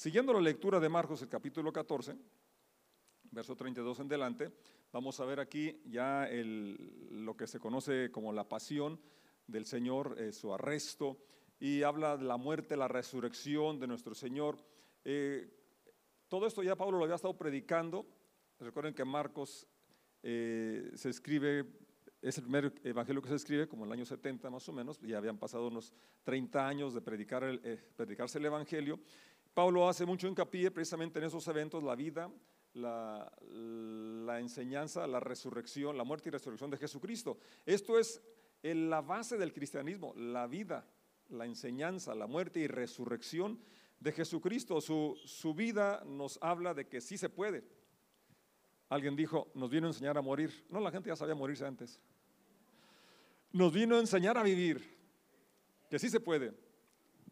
Siguiendo la lectura de Marcos, el capítulo 14, verso 32 en delante, vamos a ver aquí ya lo que se conoce como la pasión del Señor, eh, su arresto, y habla de la muerte, la resurrección de nuestro Señor. Eh, todo esto ya Pablo lo había estado predicando. Recuerden que Marcos eh, se escribe, es el primer evangelio que se escribe como en el año 70 más o menos, ya habían pasado unos 30 años de predicar el, predicarse el evangelio. Pablo hace mucho hincapié precisamente en esos eventos, la vida, la, enseñanza, la resurrección, la muerte y resurrección de Jesucristo. Esto es la base del cristianismo, la vida, la enseñanza, la muerte y resurrección de Jesucristo. Su, su vida nos habla de que sí se puede. Alguien dijo, nos vino a enseñar a morir. No, la gente ya sabía morirse antes. Nos vino a enseñar a vivir, que sí se puede.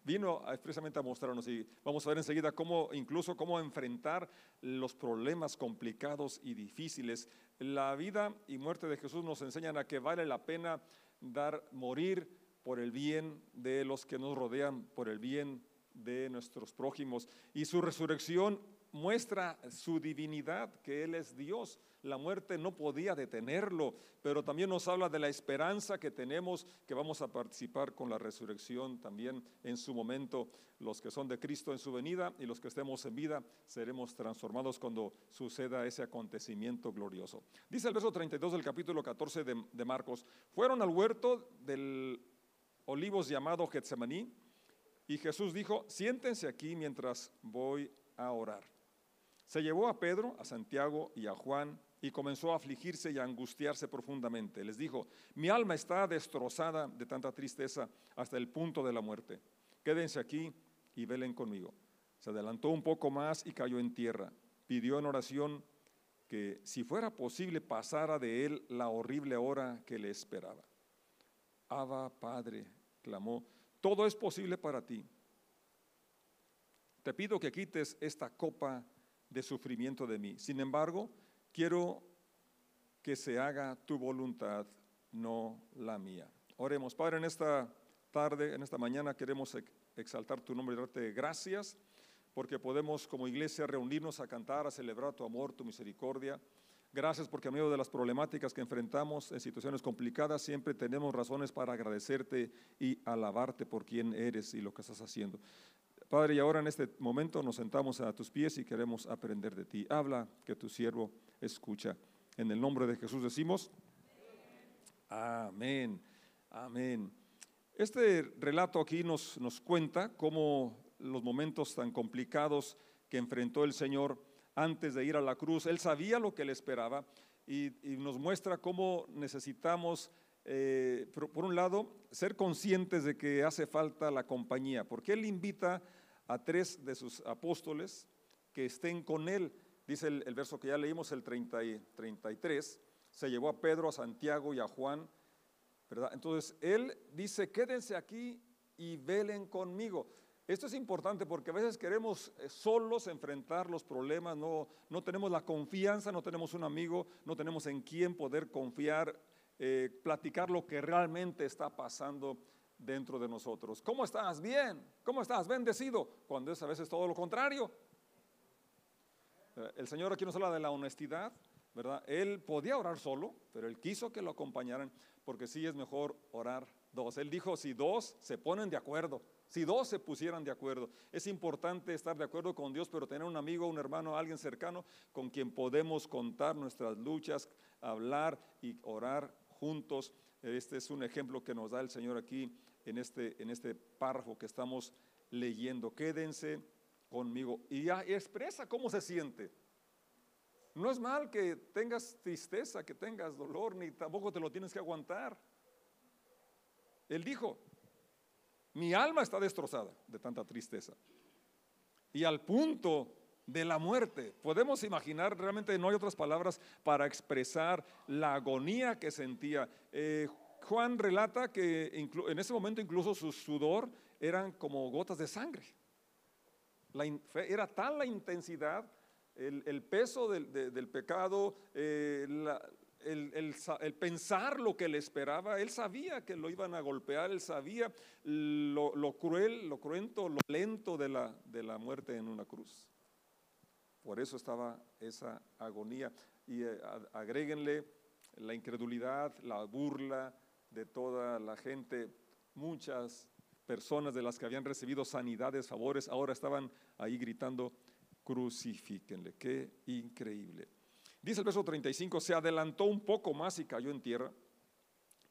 Vino expresamente a mostrarnos y vamos a ver enseguida cómo, incluso cómo enfrentar los problemas complicados y difíciles. La vida y muerte de Jesús nos enseñan a que vale la pena dar, morir por el bien de los que nos rodean, por el bien de nuestros prójimos. Y su resurrección muestra su divinidad, que Él es Dios. La muerte no podía detenerlo, pero también nos habla de la esperanza que tenemos, que vamos a participar con la resurrección también en su momento. Los que son de Cristo en su venida y los que estemos en vida seremos transformados cuando suceda ese acontecimiento glorioso. Dice el verso 32 del capítulo 14 de, Marcos, fueron al huerto del olivos llamado Getsemaní y Jesús dijo, siéntense aquí mientras voy a orar. Se llevó a Pedro, a Santiago y a Juan y comenzó a afligirse y a angustiarse profundamente. Les dijo, mi alma está destrozada de tanta tristeza hasta el punto de la muerte. Quédense aquí y velen conmigo. Se adelantó un poco más y cayó en tierra. Pidió en oración que si fuera posible pasara de él la horrible hora que le esperaba. Abba, Padre, clamó, todo es posible para ti. Te pido que quites esta copa de sufrimiento de mí. Sin embargo, quiero que se haga tu voluntad, no la mía. Oremos, Padre, en esta tarde, en esta mañana queremos exaltar tu nombre y darte gracias porque podemos como iglesia reunirnos a cantar, a celebrar tu amor, tu misericordia. Gracias porque a medio de las problemáticas que enfrentamos en situaciones complicadas siempre tenemos razones para agradecerte y alabarte por quien eres y lo que estás haciendo. Padre, y ahora en este momento nos sentamos a tus pies y queremos aprender de ti. Habla que tu siervo escucha. En el nombre de Jesús decimos, amén, amén. Este relato aquí nos, nos cuenta cómo los momentos tan complicados que enfrentó el Señor antes de ir a la cruz, Él sabía lo que le esperaba y, nos muestra cómo necesitamos eh, por, un lado, ser conscientes de que hace falta la compañía, porque Él invita a tres de sus apóstoles que estén con él. Dice el, verso que ya leímos, el 30 y 33, se llevó a Pedro, a Santiago y a Juan, ¿verdad? Entonces él dice, quédense aquí y velen conmigo. Esto es importante porque a veces queremos eh, solos enfrentar los problemas, no, no tenemos la confianza, no tenemos un amigo, no tenemos en quién poder confiar, eh, platicar lo que realmente está pasando dentro de nosotros. ¿Cómo estás? Bien. ¿Cómo estás? Bendecido. Cuando es a veces todo lo contrario. Eh, el Señor aquí nos habla de la honestidad, ¿verdad? Él podía orar solo, pero Él quiso que lo acompañaran porque sí es mejor orar dos. Él dijo, si dos se ponen de acuerdo, si dos se pusieran de acuerdo, es importante estar de acuerdo con Dios, pero tener un amigo, un hermano, alguien cercano con quien podemos contar nuestras luchas, hablar y orar juntos. Este es un ejemplo que nos da el Señor aquí en este, en este párrafo que estamos leyendo. Quédense conmigo y ya expresa cómo se siente. No es mal que tengas tristeza, que tengas dolor, ni tampoco te lo tienes que aguantar. Él dijo, mi alma está destrozada de tanta tristeza. Y al punto de la muerte, podemos imaginar, realmente no hay otras palabras para expresar la agonía que sentía. Eh, Juan relata que en ese momento incluso su sudor eran como gotas de sangre. era tal la intensidad, el, peso del, pecado, eh, el, pensar lo que le esperaba, él sabía que lo iban a golpear, él sabía lo, cruel, lo cruento, lo lento de la, muerte en una cruz. Por eso estaba esa agonía. Y eh, agréguenle la incredulidad, la burla de toda la gente, muchas personas de las que habían recibido sanidades, favores, ahora estaban ahí gritando, crucifíquenle. Qué increíble. Dice el verso 35, se adelantó un poco más y cayó en tierra,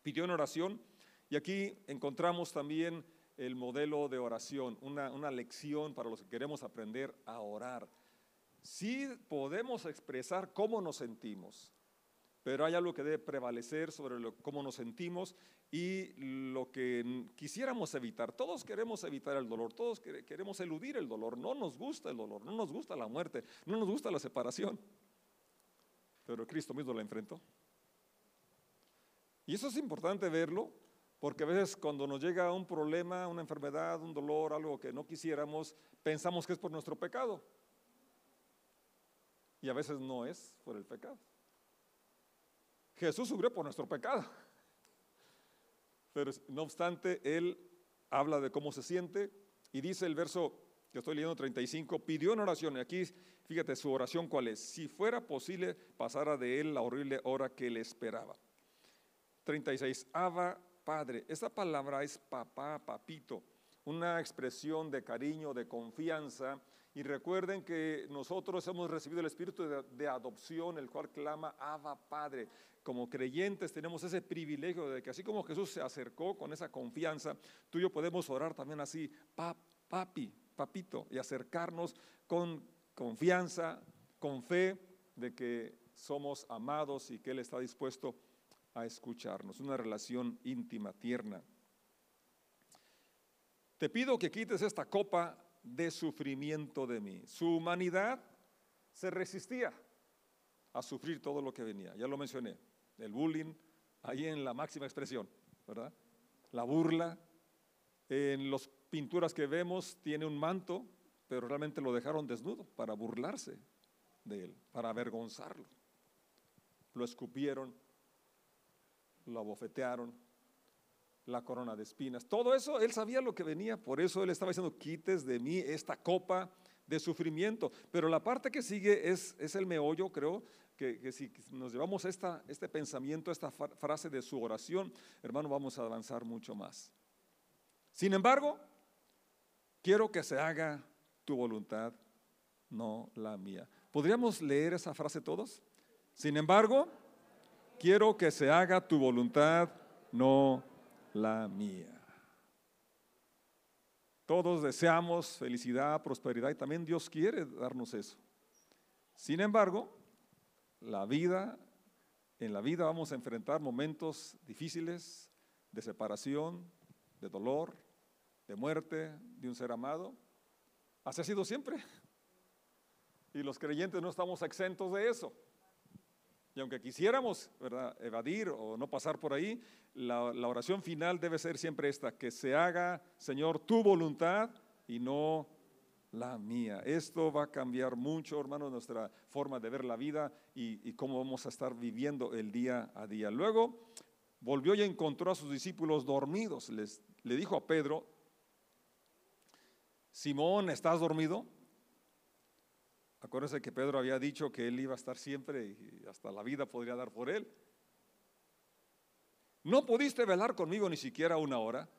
pidió en oración, y aquí encontramos también el modelo de oración, una, una lección para los que queremos aprender a orar. Sí podemos expresar cómo nos sentimos, pero hay algo que debe prevalecer sobre cómo nos sentimos y lo que quisiéramos evitar. Todos queremos evitar el dolor, todos queremos eludir el dolor, no nos gusta el dolor, no nos gusta la muerte, no nos gusta la separación, pero Cristo mismo la enfrentó. Y eso es importante verlo, porque a veces cuando nos llega un problema, una enfermedad, un dolor, algo que no quisiéramos, pensamos que es por nuestro pecado. Y a veces no es por el pecado. Jesús sufrió por nuestro pecado. Pero no obstante, Él habla de cómo se siente y dice el verso que estoy leyendo 35, pidió en oración, y aquí fíjate su oración cuál es, si fuera posible pasara de Él la horrible hora que le esperaba. 36, Abba Padre, esta palabra es papá, papito, una expresión de cariño, de confianza, y recuerden que nosotros hemos recibido el espíritu de, adopción, el cual clama Abba Padre. Como creyentes tenemos ese privilegio de que así como Jesús se acercó con esa confianza, tú y yo podemos orar también así, papi, papito, y acercarnos con confianza, con fe de que somos amados y que Él está dispuesto a escucharnos. Una relación íntima, tierna. Te pido que quites esta copa de sufrimiento de mí. Su humanidad se resistía a sufrir todo lo que venía. Ya lo mencioné, el bullying, ahí en la máxima expresión, ¿verdad? La burla, en las pinturas que vemos tiene un manto, pero realmente lo dejaron desnudo para burlarse de él, para avergonzarlo. Lo escupieron, lo abofetearon, la corona de espinas. Todo eso, él sabía lo que venía, por eso él estaba diciendo, quites de mí esta copa de sufrimiento. Pero la parte que sigue es, es el meollo, creo, que, si nos llevamos esta, este pensamiento, esta frase de su oración, hermano, vamos a avanzar mucho más. Sin embargo, quiero que se haga tu voluntad, no la mía. ¿Podríamos leer esa frase todos? Sin embargo, quiero que se haga tu voluntad, no la mía. Todos deseamos felicidad, prosperidad y también Dios quiere darnos eso. Sin embargo, la vida, en la vida vamos a enfrentar momentos difíciles de separación, de dolor, de muerte de un ser amado. Así ha sido siempre. Y los creyentes no estamos exentos de eso. Y aunque quisiéramos evadir o no pasar por ahí, la, oración final debe ser siempre esta, que se haga, Señor, tu voluntad y no la mía. Esto va a cambiar mucho, hermano, nuestra forma de ver la vida y, cómo vamos a estar viviendo el día a día. Luego volvió y encontró a sus discípulos dormidos. Les, le dijo a Pedro, Simón, ¿estás dormido? Acuérdense que Pedro había dicho que él iba a estar siempre y hasta la vida podría dar por él. No pudiste velar conmigo ni siquiera una hora.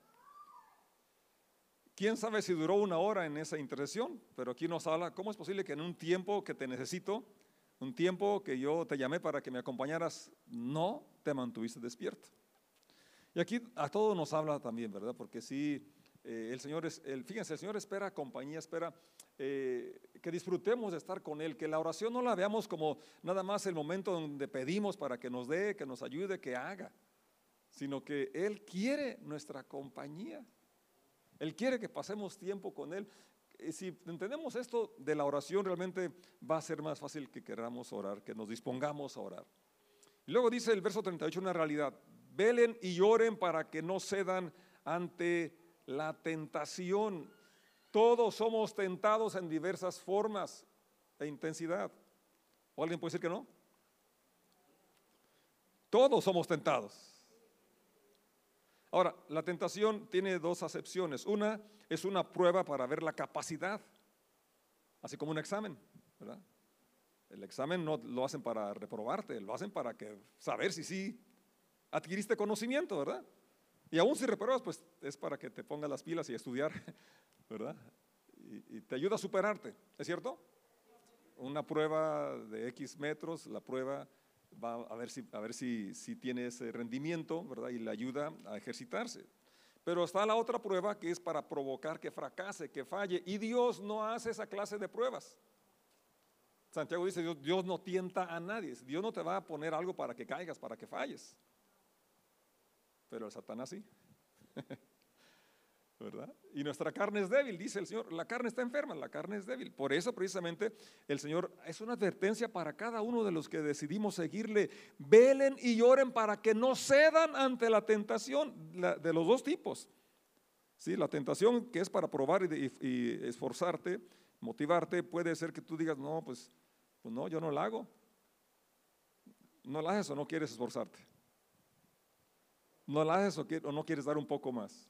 Quién sabe si duró una hora en esa intercesión, pero aquí nos habla, ¿cómo es posible que en un tiempo que te necesito, un tiempo que yo te llamé para que me acompañaras, no te mantuviste despierto? Y aquí a todos nos habla también, ¿verdad? Porque sí, eh, el Señor es, el, fíjense, el Señor espera compañía, espera eh, que disfrutemos de estar con Él, que la oración no la veamos como nada más el momento donde pedimos para que nos dé, que nos ayude, que haga, sino que Él quiere nuestra compañía. Él quiere que pasemos tiempo con Él. Y si entendemos esto de la oración, realmente va a ser más fácil que queramos orar, que nos dispongamos a orar. Y luego dice el verso 38 una realidad, velen y lloren para que no cedan ante la tentación. Todos somos tentados en diversas formas e intensidad. ¿O alguien puede decir que no? Todos somos tentados. Ahora, la tentación tiene dos acepciones. Una es una prueba para ver la capacidad, así como un examen, ¿verdad? El examen no lo hacen para reprobarte, lo hacen para que saber si sí adquiriste conocimiento, ¿verdad? Y aún si reprobas, pues es para que te pongas las pilas y estudiar, ¿verdad? Y, y te ayuda a superarte, ¿es cierto? Una prueba de X metros, la prueba va a ver si, a ver si, si tiene ese rendimiento, ¿verdad? Y le ayuda a ejercitarse. Pero está la otra prueba que es para provocar que fracase, que falle. Y Dios no hace esa clase de pruebas. Santiago dice, Dios, Dios no tienta a nadie. Dios no te va a poner algo para que caigas, para que falles. Pero el Satanás sí. ¿verdad? Y nuestra carne es débil, dice el Señor. La carne está enferma, la carne es débil. Por eso precisamente el Señor es una advertencia para cada uno de los que decidimos seguirle. Velen y lloren para que no cedan ante la tentación de los dos tipos. Sí, la tentación que es para probar y, esforzarte, motivarte, puede ser que tú digas, no, pues, pues no, yo no la hago. No la haces o no quieres esforzarte. No la haces o no quieres dar un poco más.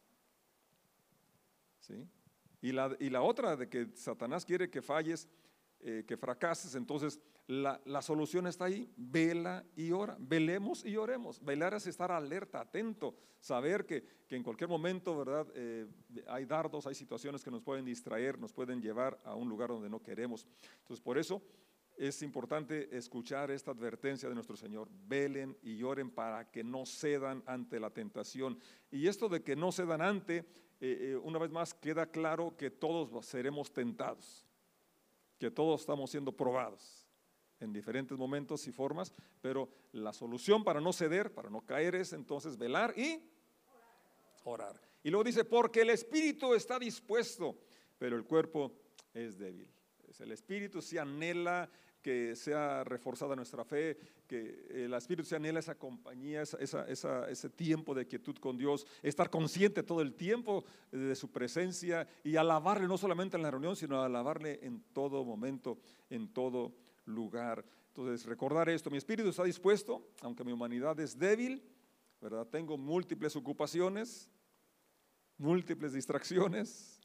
Y, la, y la otra de que Satanás quiere que falles, eh, que fracases, entonces la, solución está ahí, vela y ora, velemos y oremos. Velar es estar alerta, atento, saber que, en cualquier momento, ¿verdad? Eh, hay dardos, hay situaciones que nos pueden distraer, nos pueden llevar a un lugar donde no queremos. Entonces, por eso es importante escuchar esta advertencia de nuestro Señor. Velen y oren para que no cedan ante la tentación. Y esto de que no cedan ante eh, eh, una vez más queda claro que todos seremos tentados, que todos estamos siendo probados en diferentes momentos y formas, pero la solución para no ceder, para no caer es entonces velar y orar. Y luego dice, porque el espíritu está dispuesto, pero el cuerpo es débil. El espíritu se anhela que sea reforzada nuestra fe, que el Espíritu se anhela esa compañía, ese tiempo de quietud con Dios, estar consciente todo el tiempo de su presencia y alabarle no solamente en la reunión, sino alabarle en todo momento, en todo lugar. Entonces, recordar esto, mi espíritu está dispuesto, aunque mi humanidad es débil, ¿verdad? Tengo múltiples ocupaciones, múltiples distracciones,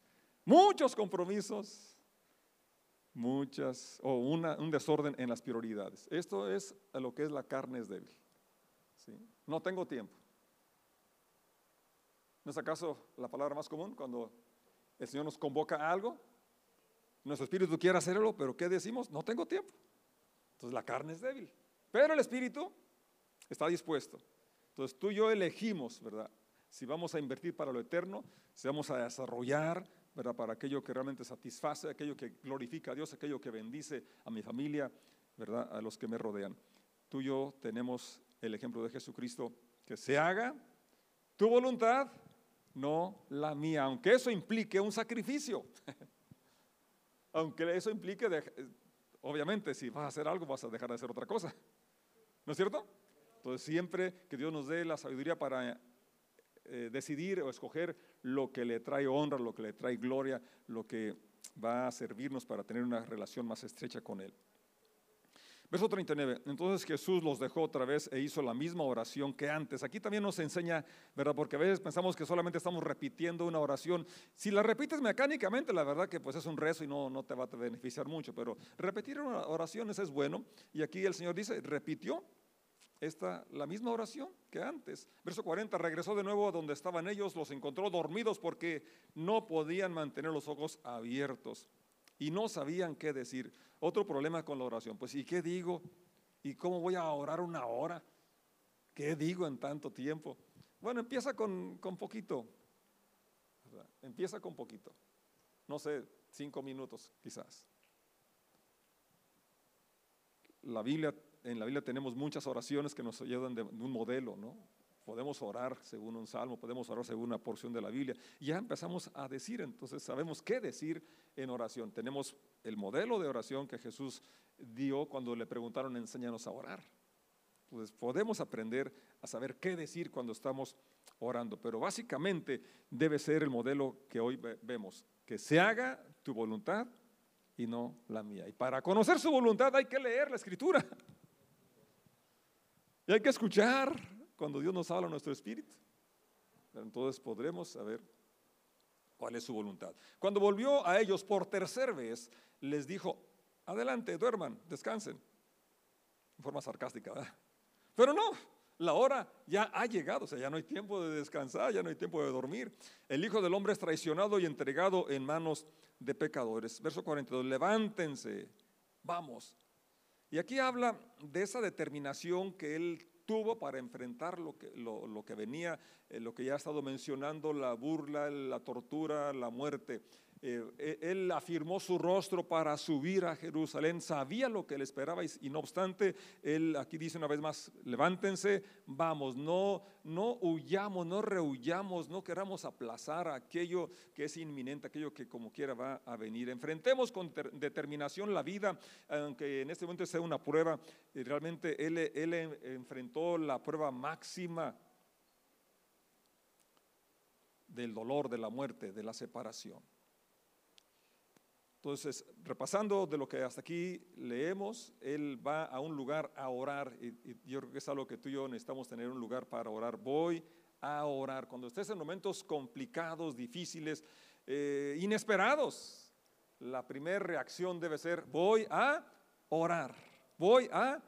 muchos compromisos, muchas, o un desorden en las prioridades. Esto es lo que es la carne es débil. ¿sí? No tengo tiempo. ¿No es acaso la palabra más común cuando el Señor nos convoca a algo? Nuestro espíritu quiere hacerlo, pero ¿qué decimos? No tengo tiempo. Entonces la carne es débil. Pero el espíritu está dispuesto. Entonces tú y yo elegimos, ¿verdad? Si vamos a invertir para lo eterno, si vamos a desarrollar ¿verdad? Para aquello que realmente satisface, aquello que glorifica a Dios, aquello que bendice a mi familia, ¿verdad? A los que me rodean. Tú y yo tenemos el ejemplo de Jesucristo, que se haga tu voluntad, no la mía, aunque eso implique un sacrificio. aunque eso implique, obviamente, si vas a hacer algo, vas a dejar de hacer otra cosa. ¿No es cierto? Entonces, siempre que Dios nos dé la sabiduría para eh, decidir o escoger lo que le trae honra, lo que le trae gloria, lo que va a servirnos para tener una relación más estrecha con Él. Verso 39. Entonces Jesús los dejó otra vez e hizo la misma oración que antes. Aquí también nos enseña, ¿verdad? Porque a veces pensamos que solamente estamos repitiendo una oración. Si la repites mecánicamente, la verdad que pues es un rezo y no, no te va a beneficiar mucho, pero repetir oraciones es bueno. Y aquí el Señor dice, repitió esta, la misma oración que antes. Verso 40, regresó de nuevo a donde estaban ellos, los encontró dormidos porque no podían mantener los ojos abiertos y no sabían qué decir. Otro problema con la oración, pues ¿y qué digo? ¿Y cómo voy a orar una hora? ¿Qué digo en tanto tiempo? Bueno, empieza con, con poquito. Empieza con poquito. No sé, cinco minutos quizás. La Biblia en la Biblia tenemos muchas oraciones que nos ayudan de, un modelo, ¿no? Podemos orar según un salmo, podemos orar según una porción de la Biblia. Ya empezamos a decir, entonces sabemos qué decir en oración. Tenemos el modelo de oración que Jesús dio cuando le preguntaron, enséñanos a orar. Entonces podemos aprender a saber qué decir cuando estamos orando. Pero básicamente debe ser el modelo que hoy vemos, que se haga tu voluntad y no la mía. Y para conocer su voluntad hay que leer la escritura. Y hay que escuchar cuando Dios nos habla nuestro espíritu. Entonces podremos saber cuál es su voluntad. Cuando volvió a ellos por tercera vez, les dijo, adelante, duerman, descansen. En forma sarcástica, ¿verdad? Pero no, la hora ya ha llegado, o sea, ya no hay tiempo de descansar, ya no hay tiempo de dormir. El Hijo del Hombre es traicionado y entregado en manos de pecadores. Verso 42, levántense, vamos. Y aquí habla de esa determinación que él tuvo para enfrentar lo que, venía, eh, lo que ya ha estado mencionando, la burla, la tortura, la muerte. Eh, eh, él afirmó su rostro para subir a Jerusalén, sabía lo que le esperaba y, no obstante, él aquí dice una vez más, levántense, vamos, no, no huyamos, no rehuyamos, no queramos aplazar aquello que es inminente, aquello que como quiera va a venir. Enfrentemos con determinación la vida, aunque en este momento sea una prueba, realmente él enfrentó la prueba máxima del dolor, de la muerte, de la separación. Entonces, repasando de lo que hasta aquí leemos, él va a un lugar a orar y, yo creo que es algo que tú y yo necesitamos tener un lugar para orar. Voy a orar. Cuando estés en momentos complicados, difíciles, eh, inesperados, la primera reacción debe ser, voy a orar. Voy a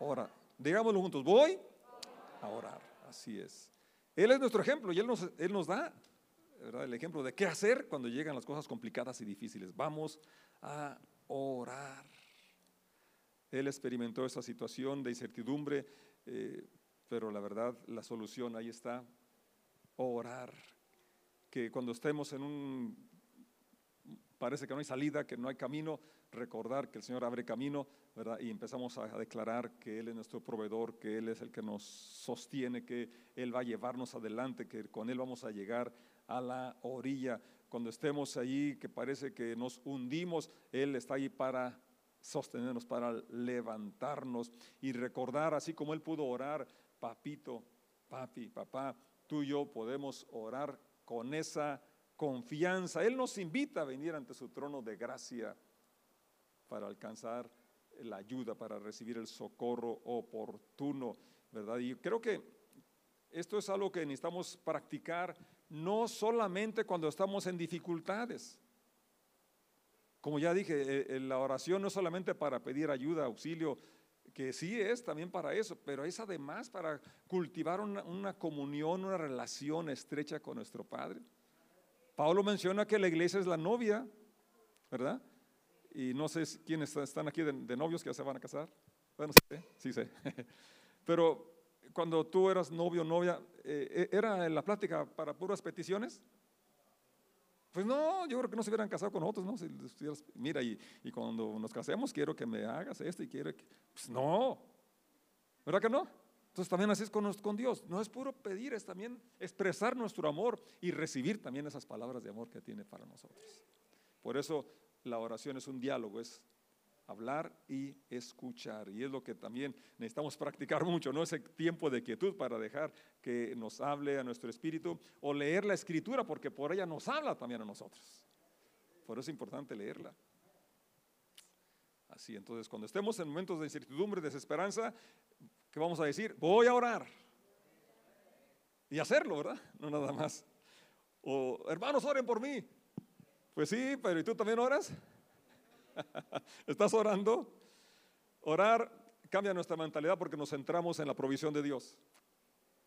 orar. Digámoslo juntos, voy a orar. Así es. Él es nuestro ejemplo y Él nos, él nos da el ejemplo de qué hacer cuando llegan las cosas complicadas y difíciles. Vamos a orar. Él experimentó esa situación de incertidumbre, eh, pero la verdad, la solución ahí está, orar. Que cuando estemos en un, parece que no hay salida, que no hay camino, recordar que el Señor abre camino, ¿verdad? Y empezamos a declarar que Él es nuestro proveedor, que Él es el que nos sostiene, que Él va a llevarnos adelante, que con Él vamos a llegar a la orilla. Cuando estemos allí, que parece que nos hundimos, Él está ahí para sostenernos, para levantarnos y recordar, así como Él pudo orar, papito, papi, papá, tú y yo podemos orar con esa confianza. Él nos invita a venir ante su trono de gracia para alcanzar la ayuda, para recibir el socorro oportuno, ¿verdad? Y creo que esto es algo que necesitamos practicar no solamente cuando estamos en dificultades. Como ya dije, eh, eh, la oración no es solamente para pedir ayuda, auxilio, que sí es también para eso, pero es además para cultivar una, comunión, una relación estrecha con nuestro Padre. Pablo menciona que la iglesia es la novia, ¿verdad? Y no sé quiénes están aquí de, novios que ya se van a casar. Bueno, sí, sí sé. Pero cuando tú eras novio o novia, eh, eh, ¿era la plática para puras peticiones? Pues no, yo creo que no se hubieran casado con nosotros, ¿no? Si mira, y, cuando nos casemos quiero que me hagas esto y quiero que... Pues no, ¿verdad que no? Entonces también así es con Dios. No es puro pedir, es también expresar nuestro amor y recibir también esas palabras de amor que tiene para nosotros. Por eso la oración es un diálogo, es hablar y escuchar. Y es lo que también necesitamos practicar mucho, ¿no? Ese tiempo de quietud para dejar que nos hable a nuestro espíritu o leer la escritura, porque por ella nos habla también a nosotros. Por eso es importante leerla. Así, entonces, cuando estemos en momentos de incertidumbre, desesperanza, ¿qué vamos a decir? Voy a orar. Y hacerlo, ¿verdad? No nada más. O, hermanos, oren por mí. Pues sí, pero ¿y tú también oras? ¿Estás orando? Orar cambia nuestra mentalidad porque nos centramos en la provisión de Dios.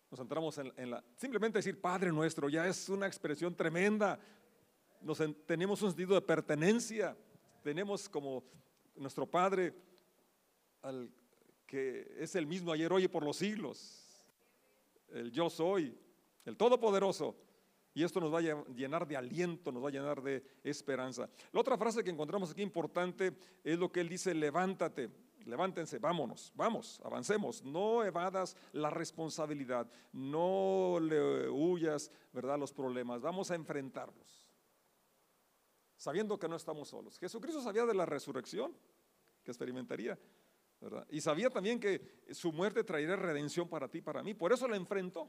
Nos centramos en, la... Simplemente decir Padre nuestro ya es una expresión tremenda. Nos, tenemos un sentido de pertenencia. Tenemos como nuestro Padre al, que es el mismo ayer, hoy y por los siglos. El yo soy, el Todopoderoso. Y esto nos va a llenar de aliento, nos va a llenar de esperanza. La otra frase que encontramos aquí importante es lo que él dice, levántate, levántense, vámonos, vamos, avancemos, no evadas la responsabilidad, no le huyas, ¿verdad?, los problemas, vamos a enfrentarlos, sabiendo que no estamos solos. Jesucristo sabía de la resurrección que experimentaría, ¿verdad? Y sabía también que su muerte traería redención para ti, para mí, por eso la enfrentó.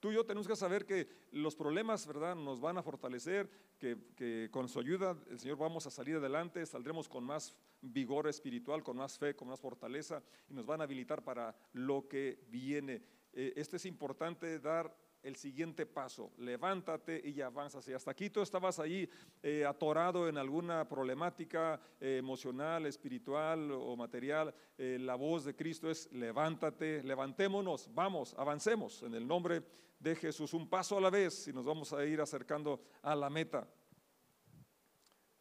Tú y yo tenemos que saber que los problemas, ¿verdad?, nos van a fortalecer, que, con su ayuda el Señor vamos a salir adelante, saldremos con más vigor espiritual, con más fe, con más fortaleza y nos van a habilitar para lo que viene. Eh, esto es importante dar el siguiente paso, levántate y avanza. Si hasta aquí tú estabas ahí eh, atorado en alguna problemática eh, emocional, espiritual o material, eh, la voz de Cristo es levántate, levantémonos, vamos, avancemos en el nombre de Jesús, un paso a la vez y nos vamos a ir acercando a la meta.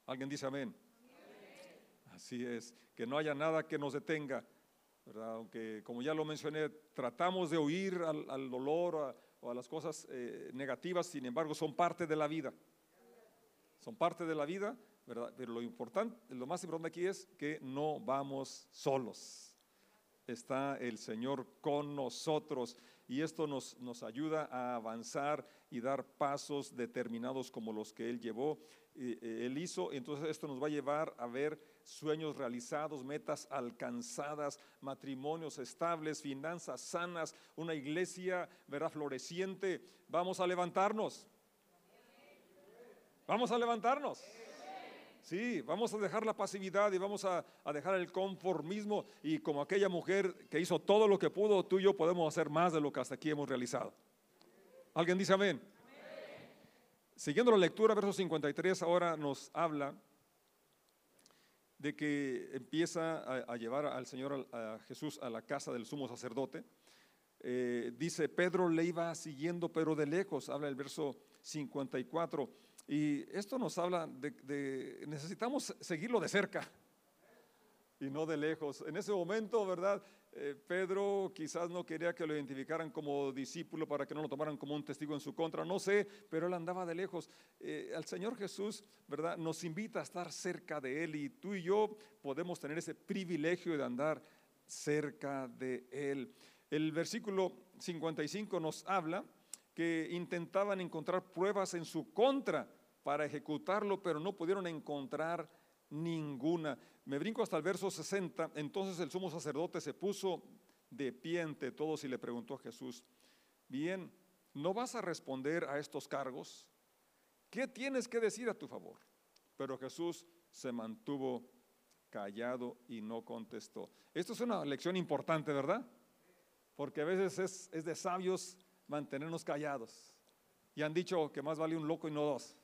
¿Alguien dice amén? Así es, que no haya nada que nos detenga. ¿verdad? Aunque, como ya lo mencioné, tratamos de huir al, al dolor, a, o a las cosas eh, negativas, sin embargo, son parte de la vida. Son parte de la vida, ¿verdad? Pero lo importante, lo más importante aquí es que no vamos solos. Está el Señor con nosotros y esto nos, nos ayuda a avanzar y dar pasos determinados como los que Él llevó, eh, Él hizo. Entonces esto nos va a llevar a ver sueños realizados, metas alcanzadas, matrimonios estables, finanzas sanas, una iglesia, ¿verdad? Floreciente. Vamos a levantarnos. Vamos a levantarnos. Sí, vamos a dejar la pasividad y vamos a, dejar el conformismo y como aquella mujer que hizo todo lo que pudo, tú y yo podemos hacer más de lo que hasta aquí hemos realizado. ¿Alguien dice amén. Siguiendo la lectura, verso 53 ahora nos habla de que empieza a, llevar al Señor, a, a, Jesús, a la casa del sumo sacerdote. Eh, dice, Pedro le iba siguiendo, pero de lejos, habla el verso 54. Y esto nos habla de, de necesitamos seguirlo de cerca y no de lejos. En ese momento, ¿verdad? Eh, Pedro quizás no quería que lo identificaran como discípulo para que no lo tomaran como un testigo en su contra, no sé, pero él andaba de lejos. Eh, al Señor Jesús, ¿verdad? Nos invita a estar cerca de Él y tú y yo podemos tener ese privilegio de andar cerca de Él. El versículo 55 nos habla que intentaban encontrar pruebas en su contra para ejecutarlo, pero no pudieron encontrar ninguna. Me brinco hasta el verso 60. Entonces el sumo sacerdote se puso de pie ante todos y le preguntó a Jesús, bien, ¿no vas a responder a estos cargos? ¿Qué tienes que decir a tu favor? Pero Jesús se mantuvo callado y no contestó. Esto es una lección importante, ¿verdad? Porque a veces es, es de sabios mantenernos callados. Y han dicho que más vale un loco y no dos.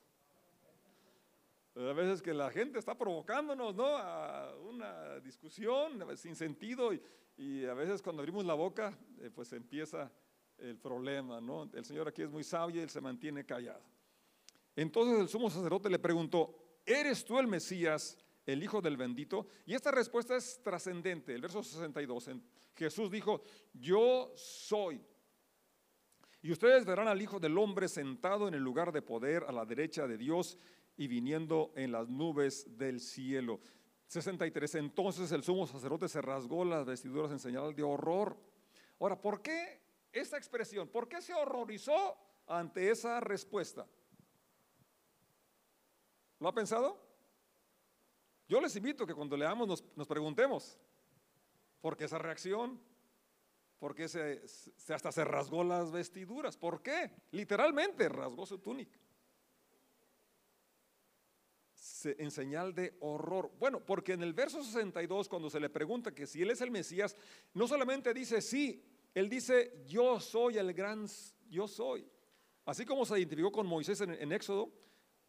A veces que la gente está provocándonos, ¿no? A una discusión sin sentido y, a veces cuando abrimos la boca, eh, pues empieza el problema, ¿no? El Señor aquí es muy sabio y él se mantiene callado. Entonces el sumo sacerdote le preguntó, ¿eres tú el Mesías, el Hijo del bendito? Y esta respuesta es trascendente. El verso 62, Jesús dijo, yo soy. Y ustedes verán al Hijo del Hombre sentado en el lugar de poder a la derecha de Dios y viniendo en las nubes del cielo. 63. Entonces el sumo sacerdote se rasgó las vestiduras en señal de horror. Ahora, ¿por qué esta expresión? ¿Por qué se horrorizó ante esa respuesta? ¿Lo ha pensado? Yo les invito que cuando leamos nos, preguntemos, ¿por qué esa reacción? ¿Por qué se, hasta se rasgó las vestiduras? ¿Por qué? Literalmente rasgó su túnica en señal de horror. Bueno, porque en el verso 62, cuando se le pregunta que si él es el Mesías, no solamente dice sí, él dice yo soy el gran yo soy. Así como se identificó con Moisés en, en Éxodo,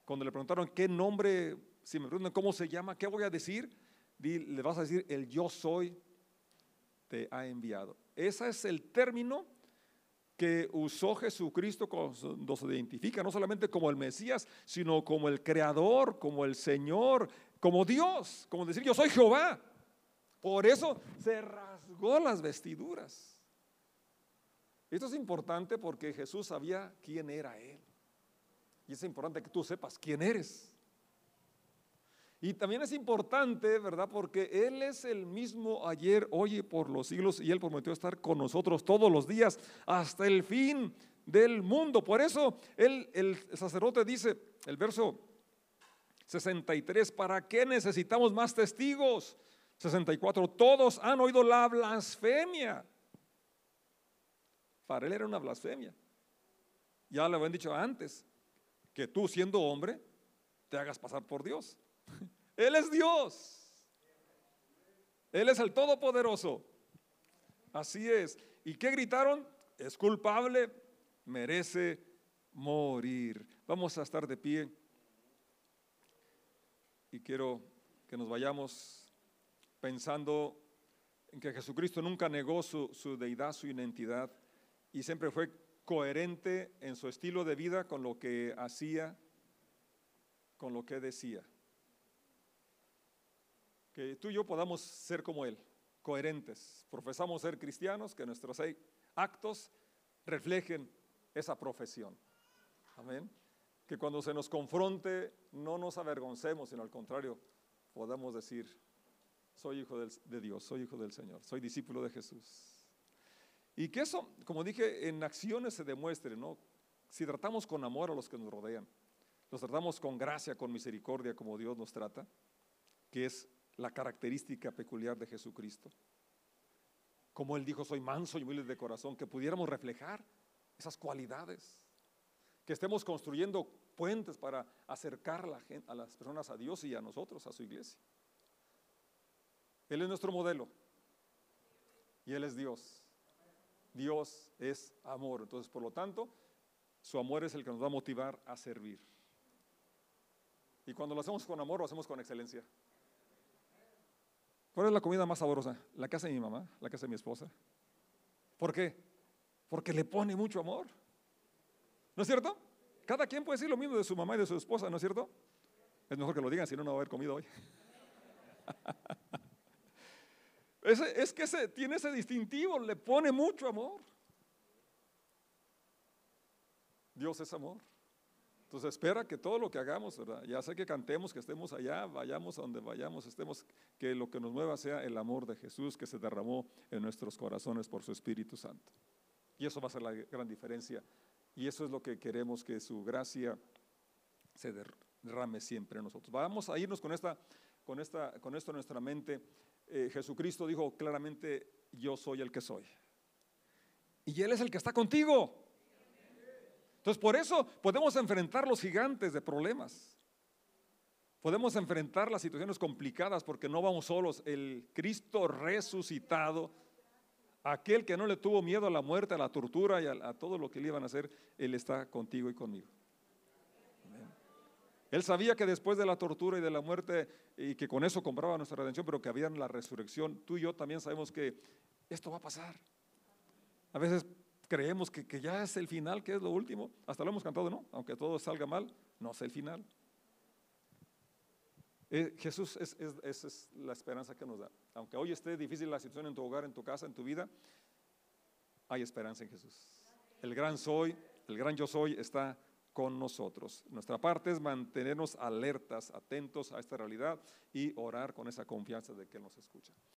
cuando le preguntaron qué nombre, si me preguntan cómo se llama, ¿qué voy a decir? Le vas a decir el yo soy te ha enviado. Ese es el término que usó Jesucristo cuando se identifica no solamente como el Mesías, sino como el Creador, como el Señor, como Dios, como decir yo soy Jehová. Por eso se rasgó las vestiduras. Esto es importante porque Jesús sabía quién era Él. Y es importante que tú sepas quién eres. Y también es importante, ¿verdad? Porque Él es el mismo ayer, hoy y por los siglos y Él prometió estar con nosotros todos los días hasta el fin del mundo. Por eso él, el sacerdote dice, el verso 63, ¿para qué necesitamos más testigos? 64, todos han oído la blasfemia. Para él era una blasfemia. Ya le habían dicho antes que tú siendo hombre te hagas pasar por Dios. Él es Dios. Él es el Todopoderoso. Así es. ¿Y qué gritaron? Es culpable, merece morir. Vamos a estar de pie. Y quiero que nos vayamos pensando en que Jesucristo nunca negó su, su deidad, su identidad, y siempre fue coherente en su estilo de vida con lo que hacía, con lo que decía. Que tú y yo podamos ser como Él, coherentes. Profesamos ser cristianos, que nuestros actos reflejen esa profesión. Amén. Que cuando se nos confronte no nos avergoncemos, sino al contrario, podamos decir, soy hijo de Dios, soy hijo del Señor, soy discípulo de Jesús. Y que eso, como dije, en acciones se demuestre, ¿no? Si tratamos con amor a los que nos rodean, los tratamos con gracia, con misericordia, como Dios nos trata, que es la característica peculiar de Jesucristo. Como Él dijo, soy manso y humilde de corazón, que pudiéramos reflejar esas cualidades, que estemos construyendo puentes para acercar a, la gente, a las personas a Dios y a nosotros, a su iglesia. Él es nuestro modelo y Él es Dios. Dios es amor. Entonces, por lo tanto, su amor es el que nos va a motivar a servir. Y cuando lo hacemos con amor, lo hacemos con excelencia. ¿Cuál es la comida más sabrosa? La casa de mi mamá, la casa de mi esposa. ¿Por qué? Porque le pone mucho amor. ¿No es cierto? Cada quien puede decir lo mismo de su mamá y de su esposa, ¿no es cierto? Es mejor que lo digan, si no, no va a haber comido hoy. Es, que tiene ese distintivo, le pone mucho amor. Dios es amor. Entonces espera que todo lo que hagamos, ¿verdad? ya sé que cantemos, que estemos allá, vayamos a donde vayamos, estemos, que lo que nos mueva sea el amor de Jesús que se derramó en nuestros corazones por su Espíritu Santo. Y eso va a ser la gran diferencia. Y eso es lo que queremos, que su gracia se derrame siempre en nosotros. Vamos a irnos con, esta, con, esta, con esto en nuestra mente. Eh, Jesucristo dijo claramente, yo soy el que soy. Y Él es el que está contigo. Entonces, por eso podemos enfrentar los gigantes de problemas. Podemos enfrentar las situaciones complicadas porque no vamos solos. El Cristo resucitado, aquel que no le tuvo miedo a la muerte, a la tortura y a todo lo que le iban a hacer, Él está contigo y conmigo. Él sabía que después de la tortura y de la muerte y que con eso compraba nuestra redención, pero que había la resurrección, tú y yo también sabemos que esto va a pasar. A veces creemos que, ya es el final, que es lo último. Hasta lo hemos cantado, ¿no? Aunque todo salga mal, no es el final. Eh, Jesús es, es la esperanza que nos da. Aunque hoy esté difícil la situación en tu hogar, en tu casa, en tu vida, hay esperanza en Jesús. El gran soy, el gran yo soy está con nosotros. Nuestra parte es mantenernos alertas, atentos a esta realidad y orar con esa confianza de que nos escucha.